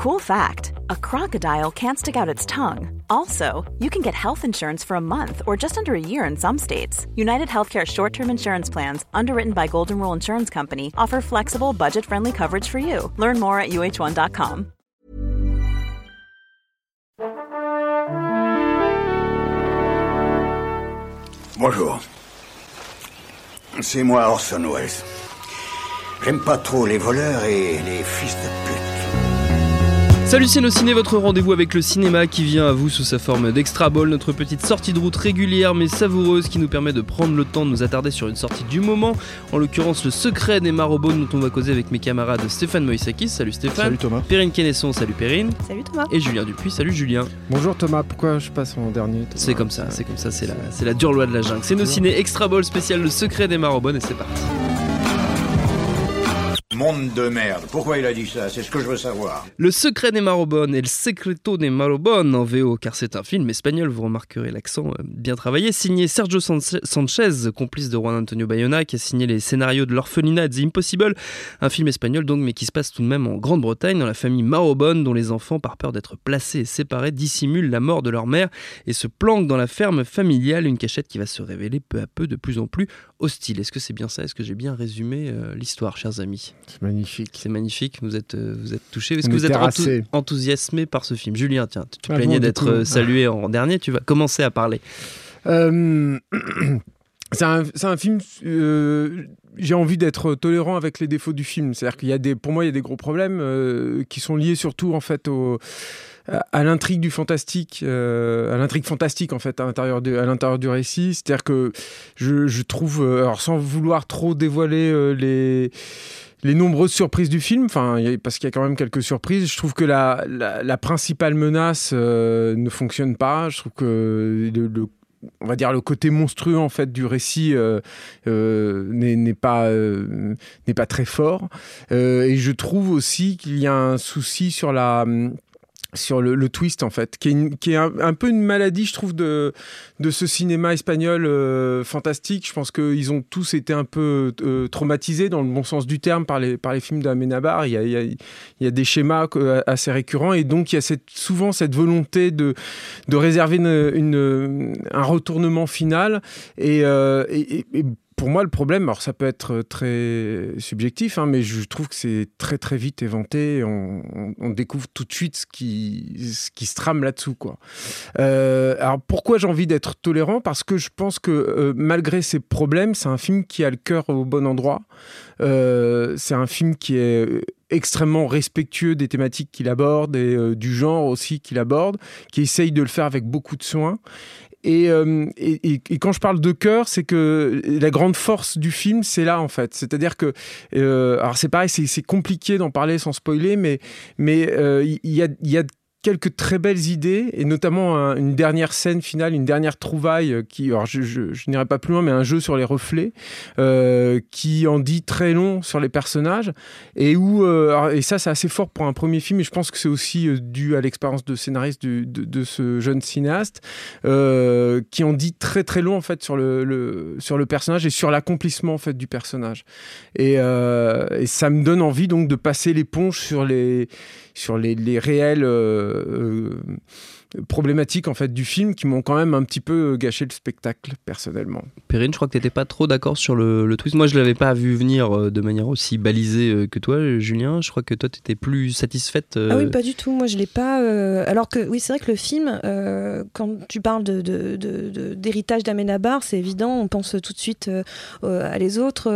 Cool fact a crocodile can't stick out its tongue. Also, you can get health insurance for a month or just under a year in some states. United Healthcare short term insurance plans, underwritten by Golden Rule Insurance Company, offer flexible, budget friendly coverage for you. Learn more at uh1.com. Bonjour. C'est moi Orson Welles. J'aime pas trop les voleurs et les fils de pute. Salut Ciné, votre rendez-vous avec le cinéma qui vient à vous sous sa forme d'extra ball, notre petite sortie de route régulière mais savoureuse qui nous permet de prendre le temps de nous attarder sur une sortie du moment, en l'occurrence le secret des marobones dont on va causer avec mes camarades Stéphane Moïsakis, salut Stéphane. Salut Thomas. Perrine Kennesson, salut Perrine. Salut Thomas. Et Julien Dupuis, salut Julien. Bonjour Thomas, pourquoi je passe en dernier C'est comme ça, c'est comme ça, c'est la, c'est la dure loi de la jungle. C'est nos ciné extra ball spécial le secret des marobones et c'est parti. Monde de merde. Pourquoi il a dit ça? C'est ce que je veux savoir. Le secret des Marobones et le secreto des Marobones en VO, car c'est un film espagnol, vous remarquerez l'accent euh, bien travaillé, signé Sergio Sanchez, complice de Juan Antonio Bayona, qui a signé les scénarios de L'Orphelinat The Impossible, un film espagnol donc, mais qui se passe tout de même en Grande-Bretagne, dans la famille Marobone, dont les enfants, par peur d'être placés et séparés, dissimulent la mort de leur mère et se planquent dans la ferme familiale, une cachette qui va se révéler peu à peu de plus en plus hostile. Est-ce que c'est bien ça? Est-ce que j'ai bien résumé euh, l'histoire, chers amis? C'est magnifique. C'est magnifique. Vous êtes, euh, vous êtes touché. Est-ce que vous êtes enthousiasmé par ce film? Julien, tiens, tu te ah plaignais d'être euh, salué en dernier. Tu vas commencer à parler. c'est un, un, film. j'ai envie d'être tolérant avec les défauts du film. C'est-à-dire qu'il y a des, pour moi, il y a des gros problèmes qui sont liés surtout en fait au à l'intrigue du fantastique, euh, à l'intrigue fantastique en fait à l'intérieur à l'intérieur du récit. C'est-à-dire que je, trouve, euh, alors sans vouloir trop dévoiler euh, les les nombreuses surprises du film, enfin, parce qu'il y a quand même quelques surprises. Je trouve que la, la, principale menace ne fonctionne pas. Je trouve que le, on va dire le côté monstrueux en fait du récit n'est pas n'est pas très fort et je trouve aussi qu'il y a un souci sur la sur le, twist en fait, qui est, qui est un, peu une maladie, je trouve, de, de ce cinéma espagnol euh, fantastique. Je pense qu'ils ont tous été un peu euh, traumatisés, dans le bon sens du terme, par les, par les films d'Amenabar. Il il, il y a des schémas euh, assez récurrents et donc il y a cette, souvent cette volonté de, de réserver une, une, un retournement final et, et, et pour moi, le problème, alors ça peut être très subjectif, hein, mais je trouve que c'est très très vite éventé. On, découvre tout de suite ce qui, ce qui se trame là-dessous. Quoi. Euh, alors pourquoi j'ai envie d'être tolérant? Parce que je pense que euh, malgré ces problèmes, c'est un film qui a le cœur au bon endroit. Euh, c'est un film qui est extrêmement respectueux des thématiques qu'il aborde et du genre aussi qu'il aborde, qui essaye de le faire avec beaucoup de soin. Euh, et, et, quand je parle de cœur, c'est que la grande force du film, c'est là en fait. C'est-à-dire que, euh, alors c'est pareil, c'est compliqué d'en parler sans spoiler, mais mais euh, il y, a, y a quelques très belles idées, et notamment une dernière scène finale, une dernière trouvaille euh, qui, alors je, n'irai pas plus loin, mais un jeu sur les reflets euh, qui en dit très long sur les personnages, et où, euh, et ça c'est assez fort pour un premier film, et je pense que c'est aussi dû à l'expérience de scénariste de, ce jeune cinéaste, qui en dit très très long en fait sur le, le sur le personnage et sur l'accomplissement en fait du personnage, et, et ça me donne envie donc de passer l'éponge sur les sur les, les réels euh, euh, problématiques en fait du film qui m'ont quand même un petit peu gâché le spectacle personnellement. Perrine, je crois que tu n'étais pas trop d'accord sur le, twist. Moi, je l'avais pas vu venir euh, de manière aussi balisée euh, que toi, Julien. Je crois que toi, tu étais plus satisfaite. Euh, ah oui, pas du tout. Moi, je l'ai pas. Alors que oui, c'est vrai que le film, quand tu parles d'héritage de, de, d'Amenabar, c'est évident. On pense tout de suite à les autres.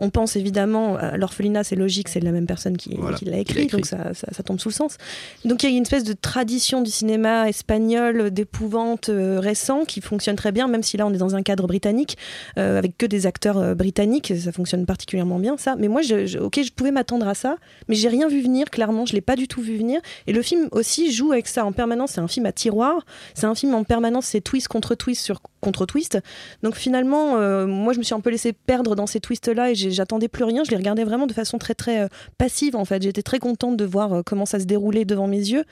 On, pense évidemment à l'orphelinat, c'est logique, c'est la même personne qui, l'a écrit, donc ça, ça, tombe sous le sens. Donc il y a une espèce de tradition du cinéma espagnol d'épouvante euh, récent qui fonctionne très bien, même si là on est dans un cadre britannique euh, avec que des acteurs euh, britanniques, ça fonctionne particulièrement bien ça. Mais moi, je, ok, je pouvais m'attendre à ça, mais j'ai rien vu venir. Clairement, je l'ai pas du tout vu venir. Et le film aussi joue avec ça en permanence. C'est un film à tiroir. C'est un film en permanence. C'est twist contre twist sur contre twist. Donc finalement, moi, je me suis un peu laissé perdre dans ces twists là et j'attendais plus rien. Je les regardais vraiment de façon très très passive en fait. J'étais très contente de voir comment à se dérouler devant mes yeux.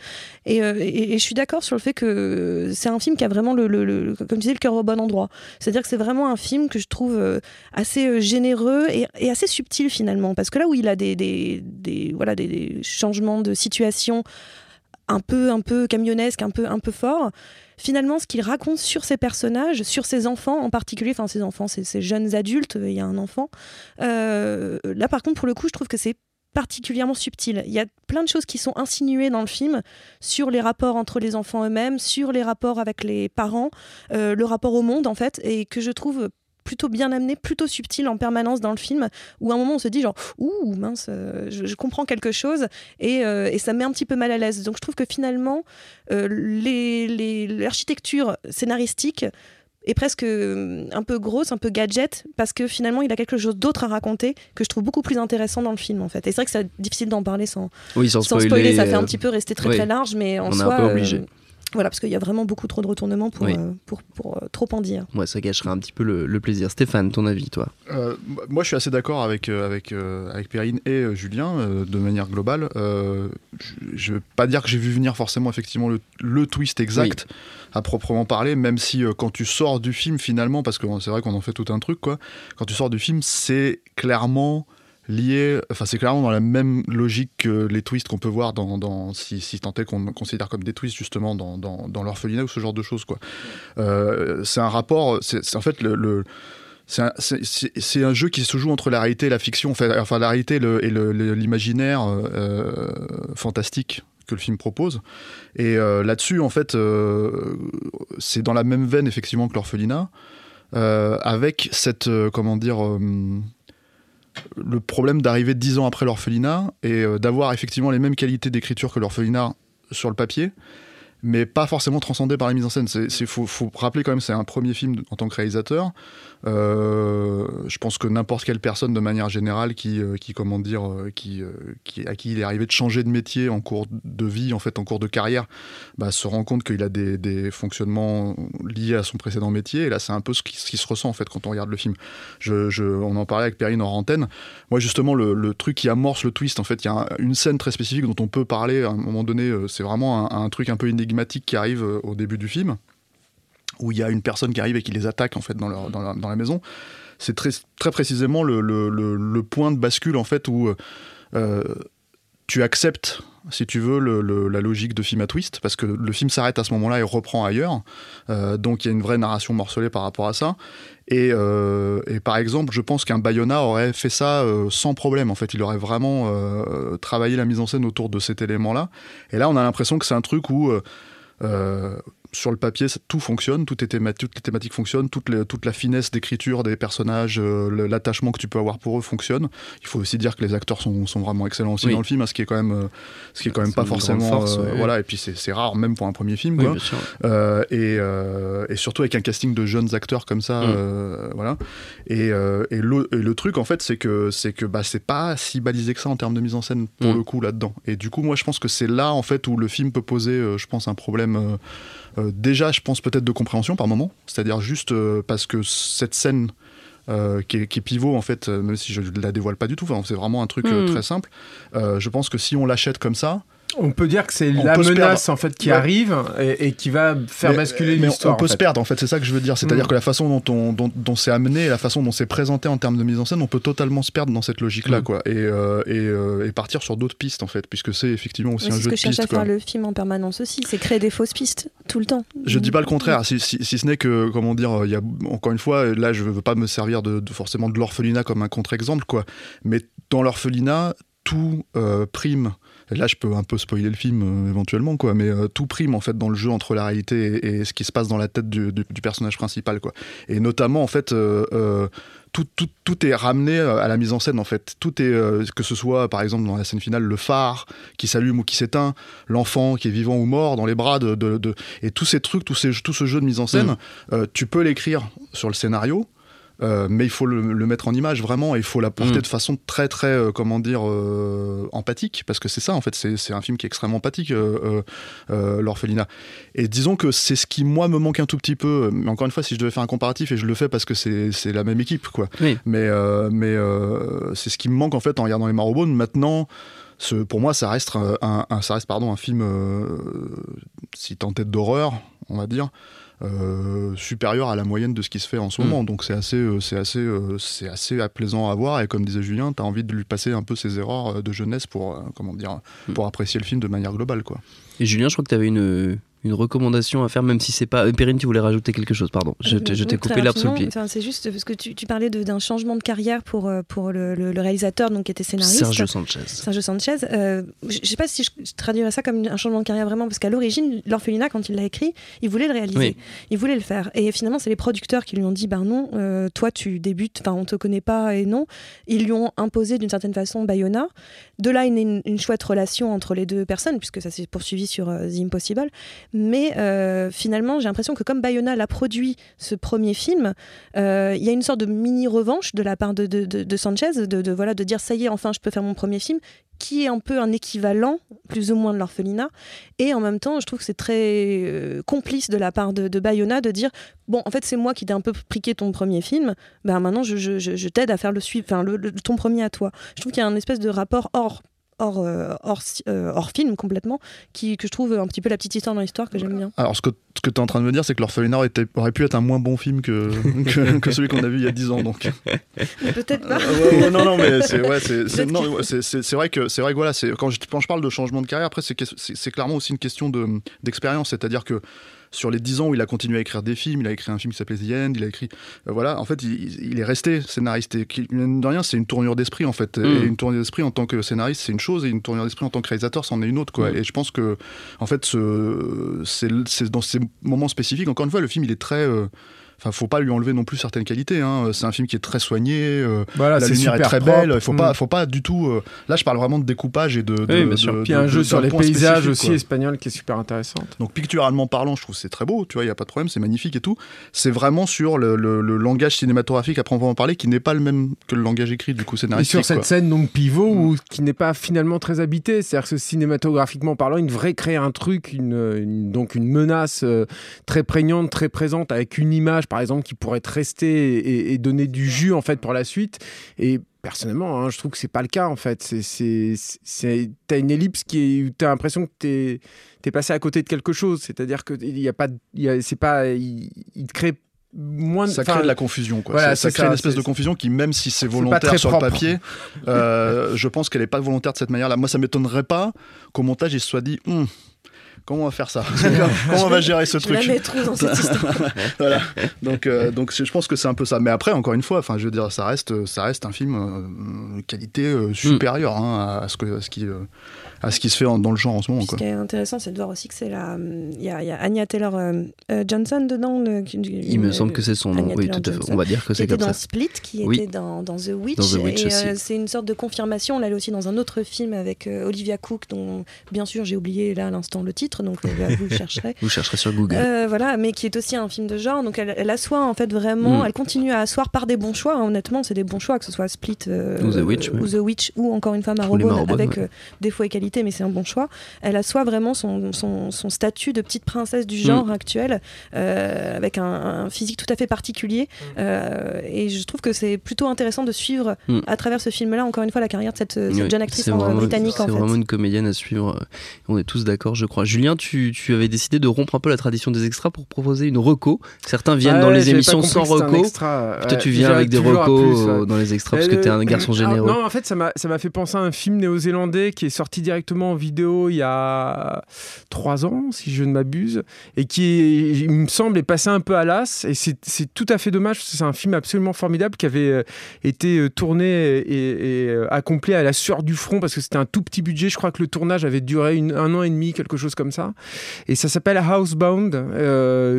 Et, je suis d'accord sur le fait que c'est un film qui a vraiment, le, comme tu le cœur au bon endroit. C'est-à-dire que c'est vraiment un film que je trouve assez généreux et, assez subtil finalement. Parce que là où il a des, des, voilà, des, changements de situation un peu, un peu camionnesque, un peu, un peu fort, finalement, ce qu'il raconte sur ces personnages, sur ses enfants en particulier, enfin ses enfants, ces jeunes adultes, il y a un enfant. Euh, là, par contre, pour le coup, je trouve que c'est particulièrement subtil. Il y a plein de choses qui sont insinuées dans le film sur les rapports entre les enfants eux-mêmes, sur les rapports avec les parents, euh, le rapport au monde en fait, et que je trouve plutôt bien amené, plutôt subtil en permanence dans le film, où à un moment on se dit genre ouh mince, euh, je, comprends quelque chose et, euh, et, ça me met un petit peu mal à l'aise. Donc je trouve que finalement l'architecture scénaristique est presque un peu grosse, un peu gadget, parce que finalement il a quelque chose d'autre à raconter que je trouve beaucoup plus intéressant dans le film en fait. Et c'est vrai que c'est difficile d'en parler sans, oui, sans, spoiler, ça fait un petit peu rester très très large, mais en on soi. Est un peu obligé. Voilà, parce qu'il y a vraiment beaucoup trop de retournements pour, euh, pour, pour, euh, trop en dire. Ouais, ça gâcherait un petit peu le, plaisir. Stéphane, ton avis, toi? Euh, Moi, je suis assez d'accord avec, avec, avec Perrine et Julien, de manière globale. je ne veux pas dire que j'ai vu venir forcément effectivement le, le twist exact à proprement parler, même si quand tu sors du film, finalement, parce que c'est vrai qu'on en fait tout un truc, quoi, quand tu sors du film, c'est clairement lié, enfin c'est clairement dans la même logique que les twists qu'on peut voir dans, si, si tant est qu'on considère comme des twists justement dans, dans, l'orphelinat ou ce genre de choses quoi. Euh, c'est un rapport, c'est en fait le, c'est un, jeu qui se joue entre la réalité et la fiction, enfin la réalité et l'imaginaire euh, fantastique que le film propose. Et euh, là-dessus, en fait, c'est dans la même veine effectivement que l'orphelinat, avec cette, comment dire, le problème d'arriver dix ans après l'orphelinat et euh, d'avoir effectivement les mêmes qualités d'écriture que l'orphelinat sur le papier, mais pas forcément transcendé par la mise en scène. Il faut, rappeler quand même, c'est un premier film en tant que réalisateur. Euh, je pense que n'importe quelle personne de manière générale qui, euh, qui comment dire, euh, qui, qui, à qui il est arrivé de changer de métier en cours de vie, en fait, en cours de carrière, bah, se rend compte qu'il a des, des, fonctionnements liés à son précédent métier. Et là, c'est un peu ce qui, se ressent en fait quand on regarde le film. Je, je, on en parlait avec Perrine en antenne. Moi, justement, le, le, truc qui amorce le twist, en fait, il y a une scène très spécifique dont on peut parler à un moment donné. c'est vraiment un, un, truc un peu énigmatique qui arrive au début du film où il y a une personne qui arrive et qui les attaque en fait dans, leur, dans, la, dans la, maison. C'est très, très précisément le, le, le, point de bascule en fait où euh, tu acceptes, si tu veux, la logique de film à twist, parce que le film s'arrête à ce moment-là et reprend ailleurs. Euh, donc il y a une vraie narration morcelée par rapport à ça. Et, euh, et par exemple, je pense qu'un Bayona aurait fait ça sans problème. En fait, il aurait vraiment travaillé la mise en scène autour de cet élément-là. Et là, on a l'impression que c'est un truc où sur le papier, tout fonctionne, toutes les thématiques fonctionnent, toute, toute la finesse d'écriture des personnages, euh, l'attachement que tu peux avoir pour eux fonctionne. Il faut aussi dire que les acteurs sont, sont vraiment excellents aussi dans le film, hein, ce qui est quand même, euh, ce qui est quand même pas forcément, euh, voilà. Et puis c'est rare même pour un premier film, quoi. et, et, surtout avec un casting de jeunes acteurs comme ça, mm. voilà. Et, et, le, le, truc en fait, c'est que c'est que bah c'est pas si balisé que ça en termes de mise en scène pour mm. le coup là-dedans. Et du coup, moi, je pense que c'est là en fait où le film peut poser, je pense, un problème déjà, je pense peut-être de compréhension par moment, c'est-à-dire juste euh, parce que cette scène euh, qui, est, pivot en fait, même si je ne la dévoile pas du tout, c'est vraiment un truc hmm. très simple. je pense que si on l'achète comme ça, on peut dire que c'est la menace en fait qui arrive et, qui va faire basculer l'histoire. On peut se perdre en fait, c'est ça que je veux dire. C'est-à-dire mm. que la façon dont, on, dont, c'est amené, la façon dont c'est présenté en termes de mise en scène, on peut totalement se perdre dans cette logique-là, mm. quoi, et, euh, euh, et, partir sur d'autres pistes en fait, puisque c'est effectivement aussi un jeu de pistes. C'est ce que cherche à faire le film en permanence aussi, c'est créer des fausses pistes tout le temps. Je dis pas le contraire, si, ce n'est que comment dire, il y a encore une fois, là je veux pas me servir de, forcément de l'orphelinat comme un contre-exemple, quoi, mais dans l'orphelinat tout euh, prime là je peux un peu spoiler le film euh, éventuellement quoi mais euh, tout prime en fait dans le jeu entre la réalité et, ce qui se passe dans la tête du, personnage principal quoi et notamment en fait euh, tout, tout, tout, est ramené à la mise en scène en fait. Tout est que ce soit par exemple dans la scène finale le phare qui s'allume ou qui s'éteint, l'enfant qui est vivant ou mort dans les bras de, de, et tous ces trucs, tout, ces, tout ce jeu de mise en scène, mm. tu peux l'écrire sur le scénario, euh, mais il faut le, mettre en image vraiment et il faut la porter mm. de façon très très euh, comment dire euh, empathique parce que c'est ça en fait c'est un film qui est extrêmement empathique l'orphelinat. Et disons que c'est ce qui moi me manque un tout petit peu mais encore une fois si je devais faire un comparatif et je le fais parce que c'est la même équipe quoi. Mais mais c'est ce qui me manque en fait en regardant les Marrowbones maintenant ce, pour moi, ça reste un, ça reste pardon un film si en tête d'horreur, on va dire. supérieur à la moyenne de ce qui se fait en ce mm. moment. Donc c'est assez, c'est assez, c'est assez apaisant à voir. Et comme disait Julien, tu as envie de lui passer un peu ses erreurs de jeunesse pour, comment dire, mm. pour apprécier le film de manière globale, quoi. Et Julien, je crois que tu avais une, une recommandation à faire, même si c'est pas. Perrine, tu voulais rajouter quelque chose, pardon. Je, t'ai coupé l'herbe sous le pied. C'est juste parce que tu, tu parlais d'un changement de carrière pour, euh, pour le, le, réalisateur, donc qui était scénariste. Sergio Sanchez. Sergio Sanchez. Euh, je sais pas si je, traduirais ça comme un changement de carrière vraiment, parce qu'à l'origine, L'Orphelinat, quand il l'a écrit, il voulait le réaliser. Il voulait le faire. Et finalement, c'est les producteurs qui lui ont dit ben non, euh, toi, tu débutes, enfin, on te connaît pas et non. Ils lui ont imposé d'une certaine façon Bayona. De là, une, une, chouette relation entre les deux personnes, puisque ça s'est poursuivi sur The Impossible. Mais. Euh, finalement, j'ai l'impression que comme Bayona l'a produit ce premier film, euh, il y a une sorte de mini revanche de la part de, de, Sanchez, de, voilà, de dire ça y est, enfin, je peux faire mon premier film, qui est un peu un équivalent, plus ou moins, de l'orphelinat. Et en même temps, je trouve que c'est très euh, complice de la part de, Bayona de dire bon, en fait, c'est moi qui t'ai un peu priqué ton premier film, ben maintenant, je, je, t'aide à faire le suivre, enfin, le, ton premier à toi. Je trouve qu'il y a un espèce de rapport hors hors, euh, hors, euh, hors, film complètement, qui, que je trouve un petit peu la petite histoire dans l'histoire que j'aime bien. Alors ce que, ce que tu es en train de me dire, c'est que l'orphelinat aurait pu être un moins bon film que, que, celui qu'on a vu il y a 10 ans. Donc. Peut-être pas. non, non, mais c'est ouais, vrai que, c'est vrai que voilà, quand je, quand je parle de changement de carrière, après c'est clairement aussi une question d'expérience, c'est-à-dire que sur les 10 ans où il a continué à écrire des films, il a écrit un film qui s'appelait The End, il a écrit. Euh, voilà, en fait, il, est resté scénariste. Et de rien, c'est une tournure d'esprit, en fait. Et mm. une tournure d'esprit en tant que scénariste, c'est une chose, et une tournure d'esprit en tant que réalisateur, c'en est une autre, quoi. Mm. Et je pense que, en fait, c'est dans ces moments spécifiques, encore une fois, le film, il est très. Euh, Enfin, faut pas lui enlever non plus certaines qualités. Hein. C'est un film qui est très soigné. Euh, la lumière est très belle. Il faut pas, mm. faut pas du tout. Euh, là, je parle vraiment de découpage et de. oui, bien sûr. Puis un jeu sur les paysages aussi espagnols qui est super intéressant. Donc picturalement parlant, je trouve c'est très beau. Tu vois, il y a pas de problème, c'est magnifique et tout. C'est vraiment sur le, langage cinématographique à proprement parler qui n'est pas le même que le langage écrit du coup scénaristique. Et sur cette scène donc pivot mm. qui n'est pas finalement très habité, c'est-à-dire que cinématographiquement parlant, il devrait créer un truc, une, donc une menace euh, très prégnante, très présente avec une image par exemple qui pourrait rester et, donner du jus en fait pour la suite. Et personnellement, hein, je trouve que c'est pas le cas en fait. C'est, t'as une ellipse qui est, t'as l'impression que t'es, es passé à côté de quelque chose. C'est-à-dire que il y a pas, c'est pas, il, te crée moins ça crée de la confusion quoi ça, crée une espèce de confusion qui même si c'est volontaire sur le papier euh, je pense qu'elle est pas volontaire de cette manière là moi ça m'étonnerait pas qu'au montage il se soit dit hum, comment on va faire ça Comment on va gérer ce truc dans cette histoire. voilà. Donc, euh, donc je pense que c'est un peu ça. Mais après, encore une fois, enfin, je veux dire, ça reste, ça reste un film euh, qualité euh, supérieure hein, à, ce que, à ce qui à ce qui se fait dans le genre en ce moment. Ce qui est intéressant, c'est de voir aussi que c'est la. Il y, a Anya Taylor euh, euh, Johnson dedans. il me semble que c'est son nom. Oui, tout à fait. On va dire que c'est comme ça. Dans Split, qui était dans, dans, The Witch. Dans The Witch euh, c'est une sorte de confirmation. On l'a aussi dans un autre film avec Olivia Cook, dont bien sûr j'ai oublié là à l'instant le titre, donc vous le chercherez. vous chercherez sur Google. voilà, mais qui est aussi un film de genre. Donc elle, elle assoit en fait vraiment, mm. elle continue à asseoir par des bons choix. Hein, honnêtement, c'est des bons choix, que ce soit Split ou, The Witch, ou The Witch, ou encore une femme à robot avec défauts et qualités, mais c'est un bon choix elle assoit vraiment son, son, statut de petite princesse du genre mm. actuel, euh, avec un, physique tout à fait particulier. Euh, et je trouve que c'est plutôt intéressant de suivre mm. à travers ce film-là, encore une fois, la carrière de cette, jeune actrice britannique. C'est vraiment une comédienne à suivre. On est tous d'accord, je crois. Julien, tu, tu, avais décidé de rompre un peu la tradition des extras pour proposer une reco. Certains viennent dans les émissions sans reco. Tu viens avec des recos dans les extras parce que tu es un garçon généreux. non, en fait, ça m'a fait penser à un film néo-zélandais qui est sorti directement en vidéo il y a trois ans, si je ne m'abuse, et qui, il me semble, est passé un peu à l'as. Et c'est tout à fait dommage, c'est un film absolument formidable qui avait euh, été euh, tourné et, euh, accompli à la sueur du front parce que c'était un tout petit budget. Je crois que le tournage avait duré un an et demi, quelque chose comme ça. Et ça s'appelle Housebound.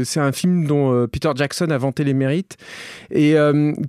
c'est un film dont Peter Jackson a vanté les mérites et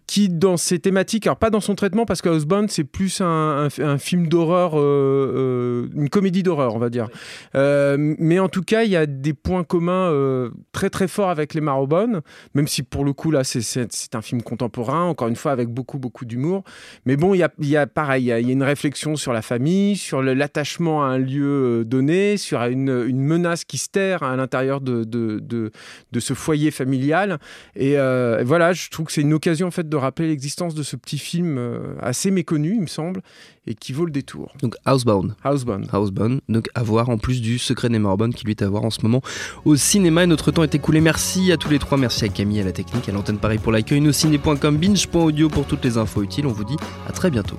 qui, dans ses thématiques, alors pas dans son traitement parce que Housebound c'est plus un, un film d'horreur, une comédie d'horreur, on va dire. Euh, mais en tout cas, il y a des points communs euh, très très forts avec les Marobonnes, même si pour le coup, là, c'est un film contemporain, encore une fois, avec beaucoup beaucoup d'humour. Mais bon, il y a, y a pareil, il y, a une réflexion sur la famille, sur l'attachement à un lieu euh, donné, sur une, une menace qui se terre à l'intérieur de, de, de, ce foyer familial. Et voilà, je trouve que c'est une occasion en fait de rappeler l'existence de ce petit film assez méconnu, il me semble, et qui vaut le détour. Donc Housebound. Housebound. Housebound. Donc à voir en plus du Secret des Morbones qui lui est à voir en ce moment au cinéma. Et notre temps est écoulé. Merci à tous les trois. Merci à Camille, à la technique, à l'antenne Paris pour l'accueil, nosciné.com, binge.audio pour toutes les infos utiles. On vous dit à très bientôt.